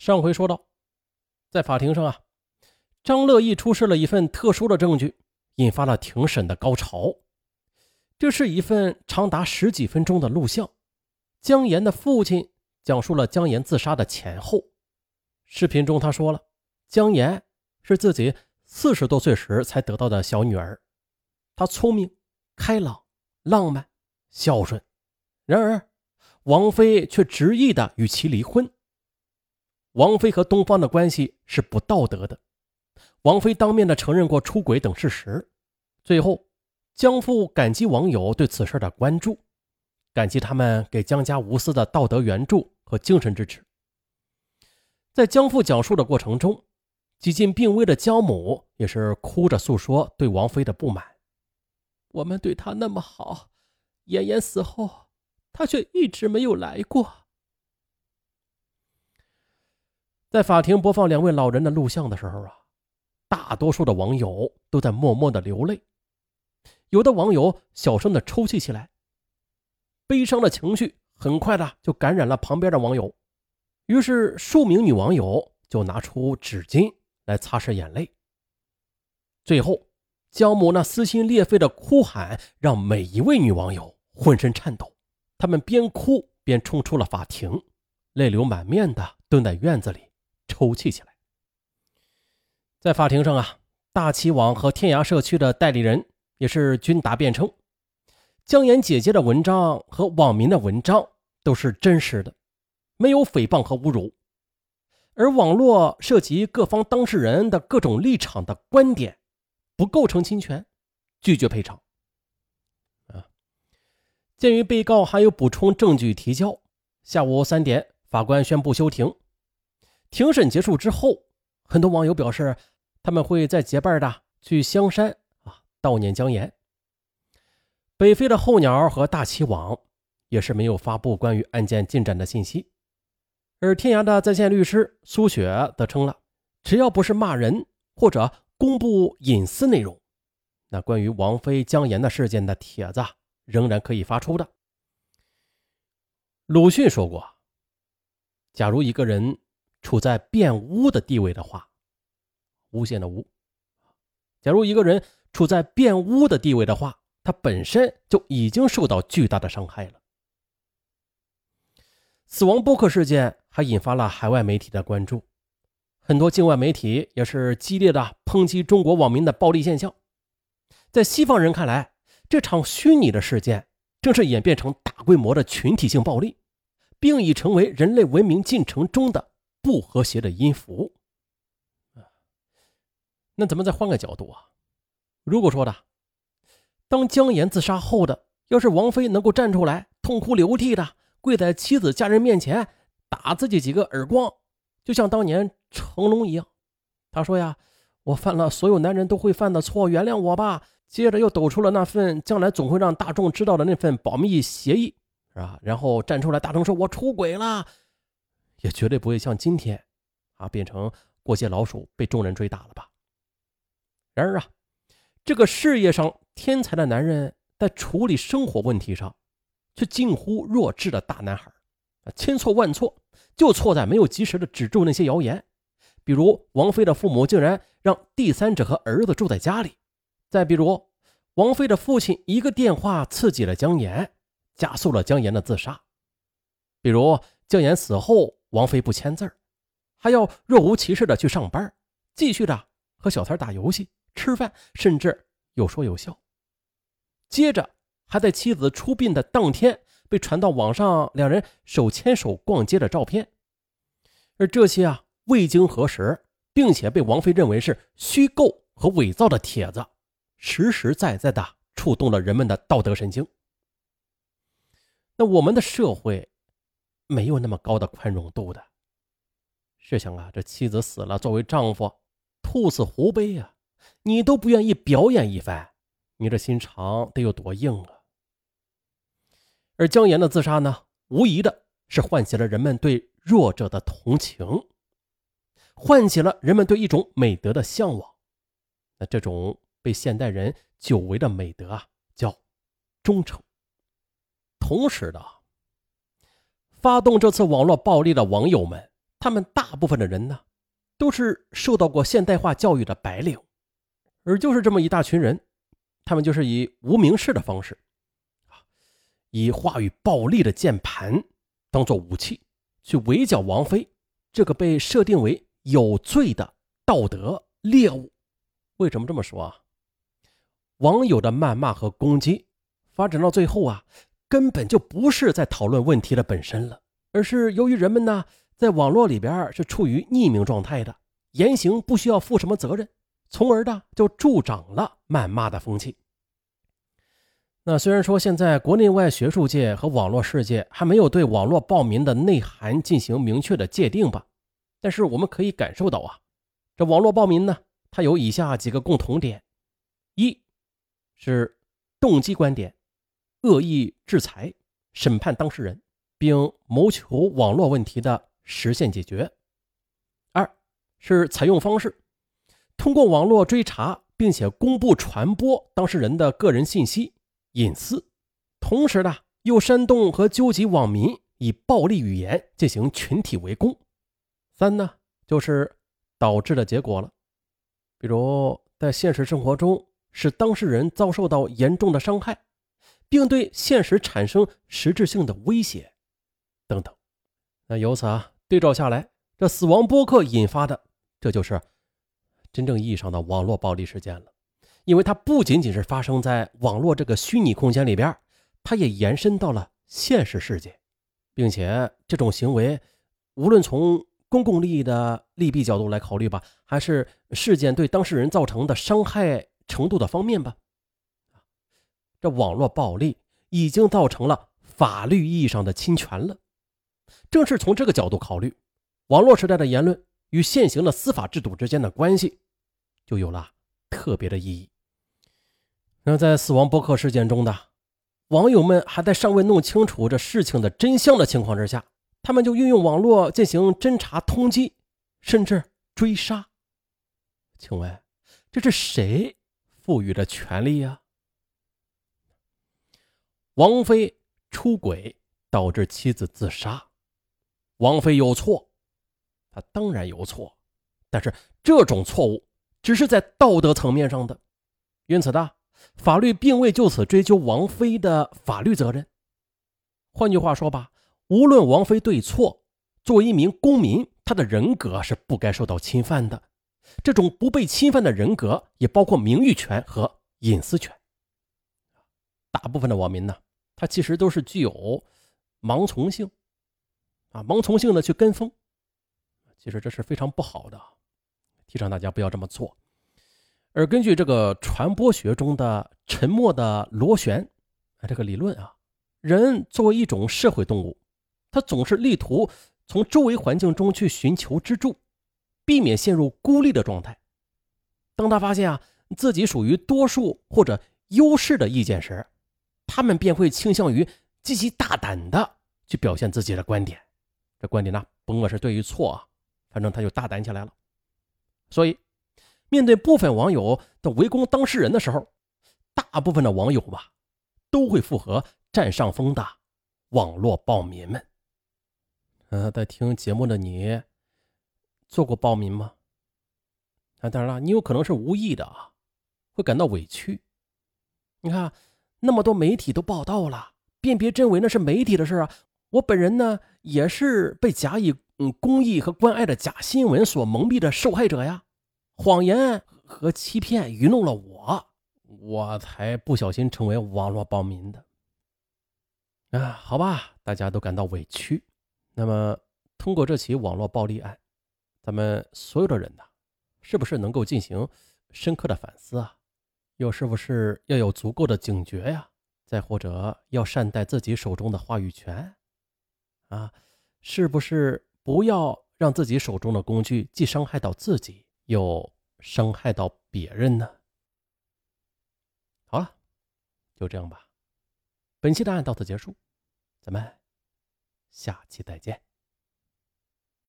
上回说到，在法庭上啊，张乐义出示了一份特殊的证据，引发了庭审的高潮。这是一份长达十几分钟的录像，姜岩的父亲讲述了姜岩自杀的前后。视频中他说了，姜岩是自己四十多岁时才得到的小女儿，她聪明、开朗、浪漫、孝顺。然而，王菲却执意的与其离婚。王菲和东方的关系是不道德的，王菲当面的承认过出轨等事实。最后。江父感激网友对此事的关注，感激他们给江家无私的道德援助和精神支持。在江父讲述的过程中，几近病危的江母也是哭着诉说对王菲的不满。我们对她那么好，妍妍死后，她却一直没有来过。在法庭播放两位老人的录像的时候啊，大多数的网友都在默默的流泪。有的网友小声的抽泣起来，悲伤的情绪很快的就感染了旁边的网友，于是数名女网友就拿出纸巾来擦拭眼泪。最后，江母那撕心裂肺的哭喊让每一位女网友浑身颤抖，她们边哭边冲出了法庭，泪流满面的蹲在院子里抽泣起来。在法庭上啊，大旗网和天涯社区的代理人。也是均答辩称，姜妍姐姐的文章和网民的文章都是真实的，没有诽谤和侮辱，而网络涉及各方当事人的各种立场的观点，不构成侵权，拒绝赔偿。啊，鉴于被告还有补充证据提交，下午三点，法官宣布休庭。庭审结束之后，很多网友表示，他们会在结伴的去香山啊。悼念姜岩。北非的候鸟和大旗网也是没有发布关于案件进展的信息，而天涯的在线律师苏雪则称了，只要不是骂人或者公布隐私内容，那关于王菲姜岩的事件的帖子仍然可以发出的。鲁迅说过，假如一个人处在变污的地位的话，诬陷的诬，假如一个人。处在变污的地位的话，他本身就已经受到巨大的伤害了。死亡播客事件还引发了海外媒体的关注，很多境外媒体也是激烈的抨击中国网民的暴力现象。在西方人看来，这场虚拟的事件正是演变成大规模的群体性暴力，并已成为人类文明进程中的不和谐的音符。那咱们再换个角度啊？如果说的，当姜岩自杀后的，要是王菲能够站出来，痛哭流涕的跪在妻子家人面前，打自己几个耳光，就像当年成龙一样，他说呀：“我犯了所有男人都会犯的错，原谅我吧。”接着又抖出了那份将来总会让大众知道的那份保密协议，是吧？然后站出来大声说：“我出轨了。”也绝对不会像今天，啊，变成过街老鼠被众人追打了吧？然而啊。这个事业上天才的男人，在处理生活问题上，却近乎弱智的大男孩啊，千错万错，就错在没有及时的止住那些谣言。比如王菲的父母竟然让第三者和儿子住在家里；再比如王菲的父亲一个电话刺激了姜岩，加速了姜岩的自杀；比如姜岩死后，王菲不签字还要若无其事的去上班，继续的和小三打游戏。吃饭，甚至有说有笑。接着，还在妻子出殡的当天被传到网上两人手牵手逛街的照片，而这些啊未经核实，并且被王菲认为是虚构和伪造的帖子，实实在在的触动了人们的道德神经。那我们的社会没有那么高的宽容度的。试想啊，这妻子死了，作为丈夫，兔死狐悲啊。你都不愿意表演一番，你这心肠得有多硬啊！而姜岩的自杀呢，无疑的是唤起了人们对弱者的同情，唤起了人们对一种美德的向往。那这种被现代人久违的美德啊，叫忠诚。同时的，发动这次网络暴力的网友们他们大部分的人呢，都是受到过现代化教育的白领，而就是这么一大群人，他们就是以无名氏的方式，啊，以话语暴力的键盘当做武器，去围剿王菲这个被设定为有罪的道德猎物。为什么这么说啊？网友的谩骂和攻击，发展到最后啊，根本就不是在讨论问题的本身了，而是由于人们呢，在网络里边是处于匿名状态的，言行不需要负什么责任，从而呢就助长了谩骂的风气。那虽然说现在国内外学术界和网络世界还没有对网络暴民的内涵进行明确的界定吧，但是我们可以感受到啊，这网络暴民呢，它有以下几个共同点：一。是动机观点，恶意制裁、审判当事人，并谋求网络问题的实现解决。二是采用方式，通过网络追查，并且公布传播当事人的个人信息隐私，同时呢又煽动和纠集网民以暴力语言进行群体围攻。三呢就是导致的结果了，比如在现实生活中。使当事人遭受到严重的伤害，并对现实产生实质性的威胁，等等。那由此啊，对照下来，这死亡播客引发的，这就是真正意义上的网络暴力事件了。因为它不仅仅是发生在网络这个虚拟空间里边，它也延伸到了现实世界，并且这种行为，无论从公共利益的利弊角度来考虑吧，还是事件对当事人造成的伤害。程度的方面吧，这网络暴力已经造成了法律意义上的侵权了。正是从这个角度考虑，网络时代的言论与现行的司法制度之间的关系就有了特别的意义。那在死亡博客事件中的网友们还在尚未弄清楚这事情的真相的情况之下，他们就运用网络进行侦查、通缉，甚至追杀。请问这是谁？赋予的权利呀！王菲出轨导致妻子自杀，王菲有错，她当然有错，但是这种错误只是在道德层面上的，因此呢，法律并未就此追究王菲的法律责任。换句话说吧，无论王菲对错，作为一名公民，她的人格是不该受到侵犯的。这种不被侵犯的人格，也包括名誉权和隐私权。大部分的网民呢，它其实都是具有盲从性，啊，盲从性的去跟风，其实这是非常不好的，提倡大家不要这么做。而根据这个传播学中的“沉默的螺旋”啊这个理论啊，人作为一种社会动物，他总是力图从周围环境中去寻求支柱。避免陷入孤立的状态。当他发现啊自己属于多数或者优势的意见时，他们便会倾向于积极大胆的去表现自己的观点。这观点呢，甭管是对与错啊，反正他就大胆起来了。所以，面对部分网友的围攻当事人的时候，大部分的网友吧，都会附和占上风的网络暴民们。呃，在听节目的你。做过暴民吗？啊，当然了，你有可能是无意的啊，会感到委屈。你看，那么多媒体都报道了，辨别真伪那是媒体的事啊。我本人呢，也是被假以嗯公益和关爱的假新闻所蒙蔽的受害者呀。谎言和欺骗愚弄了我，我才不小心成为网络暴民的。啊，好吧，大家都感到委屈。那么，通过这起网络暴力案。咱们所有的人呢，是不是能够进行深刻的反思啊？又是不是要有足够的警觉呀？再或者要善待自己手中的话语权啊？是不是不要让自己手中的工具既伤害到自己，又伤害到别人呢？好了，就这样吧。本期的案到此结束，咱们下期再见。